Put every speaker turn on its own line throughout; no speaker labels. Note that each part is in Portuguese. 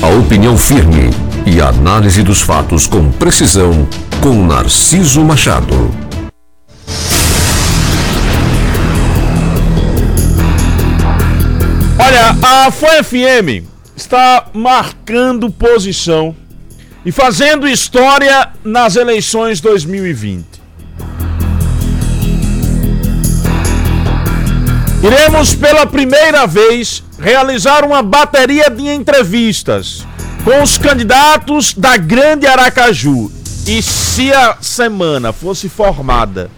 A opinião firme e a análise dos fatos com precisão com Narciso Machado.
Olha, a FUFM está marcando posição e fazendo história nas eleições 2020. Iremos pela primeira vez realizar uma bateria de entrevistas com os candidatos da Grande Aracaju. E se a semana fosse formada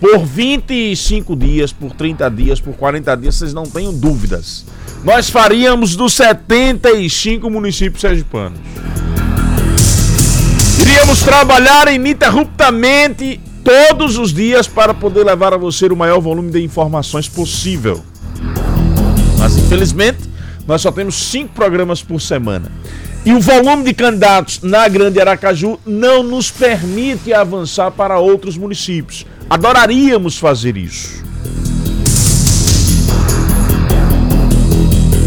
por 25 dias, por 30 dias, por 40 dias, vocês não tenham dúvidas. Nós faríamos dos 75 municípios sergipanos. Iríamos trabalhar ininterruptamente todos os dias para poder levar a você o maior volume de informações possível. Mas infelizmente, nós só temos cinco programas por semana. E o volume de candidatos na Grande Aracaju não nos permite avançar para outros municípios. Adoraríamos fazer isso.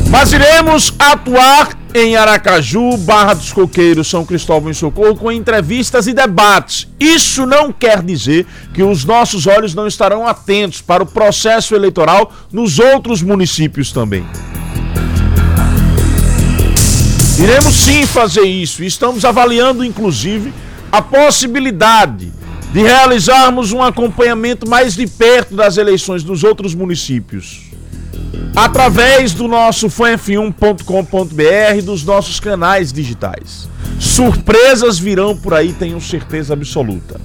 Mas iremos atuar em Aracaju, Barra dos Coqueiros, São Cristóvão e Socorro com entrevistas e debates. Isso não quer dizer que os nossos olhos não estarão atentos para o processo eleitoral nos outros municípios também. Iremos sim fazer isso. Estamos avaliando, inclusive, a possibilidade de realizarmos um acompanhamento mais de perto das eleições dos outros municípios. Através do nosso fanf1.com.br, dos nossos canais digitais. Surpresas virão por aí, tenho certeza absoluta.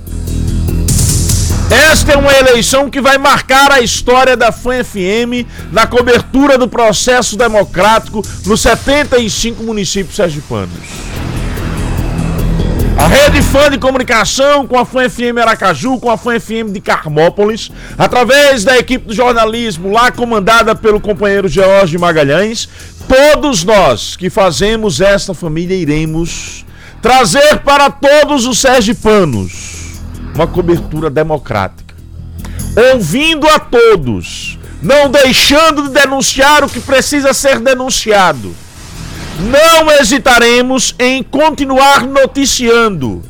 Esta é uma eleição que vai marcar a história da FAN FM na cobertura do processo democrático nos 75 municípios sergipanos. A rede fã de comunicação com a Fã FM Aracaju, com a Fã FM de Carmópolis, através da equipe do jornalismo lá comandada pelo companheiro George Magalhães, todos nós que fazemos esta família iremos trazer para todos os sergipanos uma cobertura democrática. Ouvindo a todos, não deixando de denunciar o que precisa ser denunciado. Não hesitaremos em continuar noticiando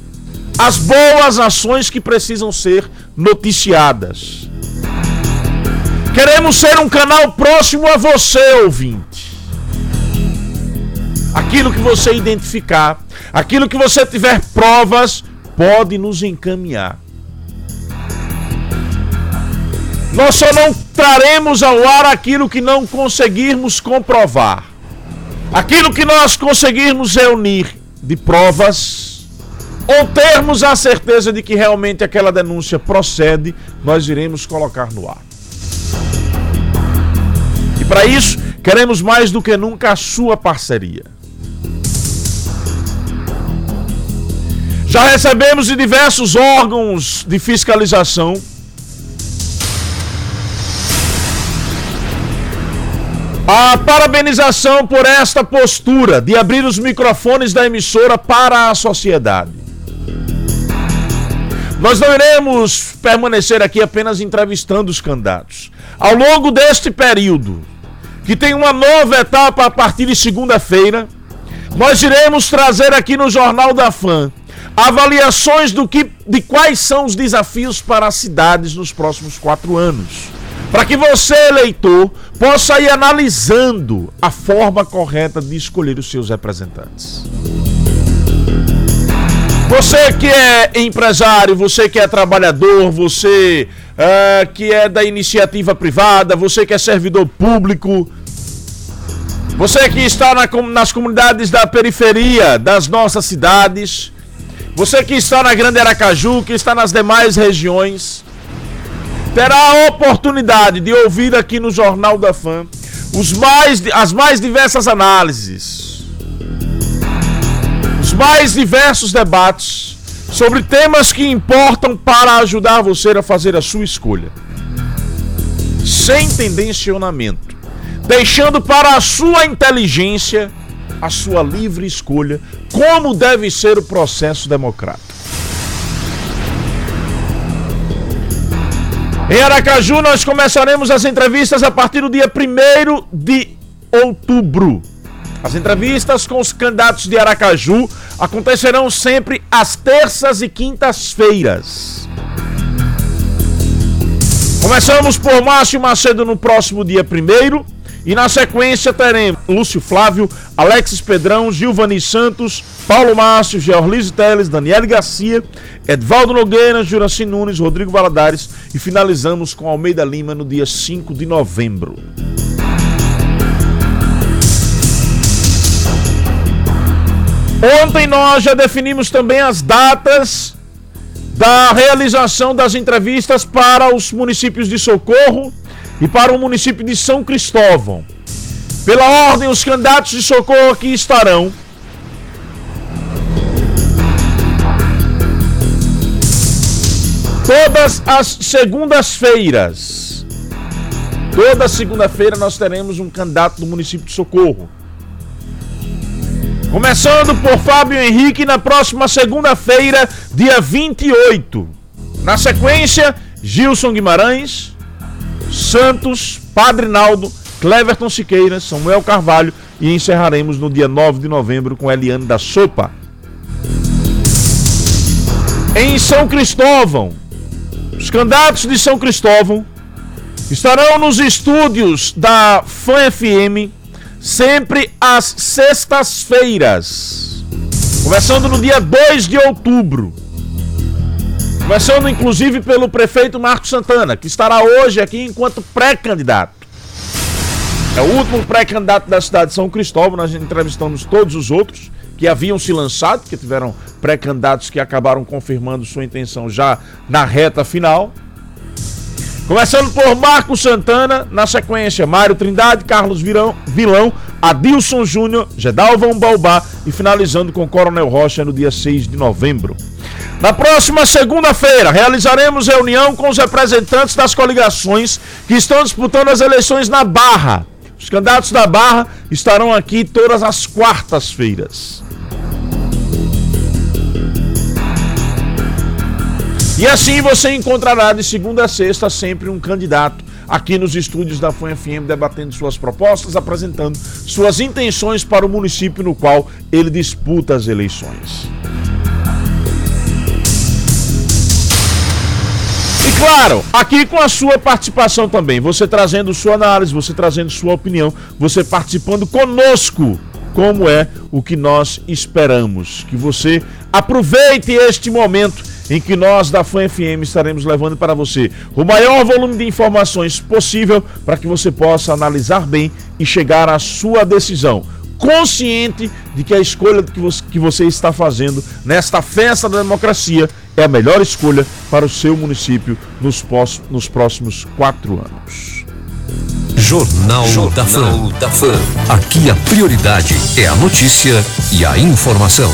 as boas ações que precisam ser noticiadas. Queremos ser um canal próximo a você, ouvinte. Aquilo que você identificar, aquilo que você tiver provas, pode nos encaminhar. Nós só não traremos ao ar aquilo que não conseguirmos comprovar. Aquilo que nós conseguirmos reunir de provas ou termos a certeza de que realmente aquela denúncia procede, nós iremos colocar no ar. E para isso, queremos mais do que nunca a sua parceria. Já recebemos de diversos órgãos de fiscalização a parabenização por esta postura de abrir os microfones da emissora para a sociedade. Nós não iremos permanecer aqui apenas entrevistando os candidatos. Ao longo deste período, que tem uma nova etapa a partir de segunda-feira, nós iremos trazer aqui no Jornal da Fã avaliações do que, de quais são os desafios para as cidades nos próximos quatro anos. Para que você, eleitor, possa ir analisando a forma correta de escolher os seus representantes. Você que é empresário, você que é trabalhador, você uh, que é da iniciativa privada, você que é servidor público, você que está na, nas comunidades da periferia das nossas cidades, você que está na Grande Aracaju, que está nas demais regiões, terá a oportunidade de ouvir aqui no Jornal da Fã os mais, as mais diversas análises, os mais diversos debates sobre temas que importam para ajudar você a fazer a sua escolha. Sem tendencionamento, deixando para a sua inteligência a sua livre escolha como deve ser o processo democrático. Em Aracaju, nós começaremos as entrevistas a partir do dia 1 de outubro. As entrevistas com os candidatos de Aracaju acontecerão sempre às terças e quintas-feiras. Começamos por Márcio Macedo no próximo dia 1 e na sequência teremos Lúcio Flávio, Alexis Pedrão, Gilvani Santos, Paulo Márcio, Georlise Teles, Daniel Garcia, Edvaldo Nogueira, Juraci Nunes, Rodrigo Valadares e finalizamos com Almeida Lima no dia 5 de novembro. Ontem nós já definimos também as datas da realização das entrevistas para os municípios de Socorro e para o município de São Cristóvão. Pela ordem, os candidatos de socorro aqui estarão. Todas as segundas-feiras. Toda segunda-feira nós teremos um candidato do município de Socorro. Começando por Fábio Henrique na próxima segunda-feira, dia 28. Na sequência, Gilson Guimarães, Santos, Padre Naldo, Cleverton Siqueira, Samuel Carvalho e encerraremos no dia 9 de novembro com Eliane da Sopa. Em São Cristóvão, os candidatos de São Cristóvão estarão nos estúdios da Fã FM sempre às sextas-feiras, começando no dia 2 de outubro. Começando inclusive pelo prefeito Marcos Santana, que estará hoje aqui enquanto pré-candidato. É o último pré-candidato da cidade de São Cristóvão. Nós entrevistamos todos os outros que haviam se lançado, que tiveram pré-candidatos que acabaram confirmando sua intenção já na reta final. Começando por Marcos Santana, na sequência Mário Trindade, Carlos Virão, Vilão, Adilson Júnior, Gedalvão Balbá e finalizando com Coronel Rocha no dia 6 de novembro. Na próxima segunda-feira, realizaremos reunião com os representantes das coligações que estão disputando as eleições na Barra. Os candidatos da Barra estarão aqui todas as quartas-feiras. E assim você encontrará de segunda a sexta sempre um candidato aqui nos estúdios da FUN FM debatendo suas propostas, apresentando suas intenções para o município no qual ele disputa as eleições. Claro, aqui com a sua participação também, você trazendo sua análise, você trazendo sua opinião, você participando conosco, como é o que nós esperamos. Que você aproveite este momento em que nós da FAM FM estaremos levando para você o maior volume de informações possível para que você possa analisar bem e chegar à sua decisão consciente de que a escolha que você está fazendo nesta festa da democracia é a melhor escolha para o seu município nos, pós, nos próximos quatro anos.
Jornal, Jornal da, Fã. da Fã. Aqui a prioridade é a notícia e a informação.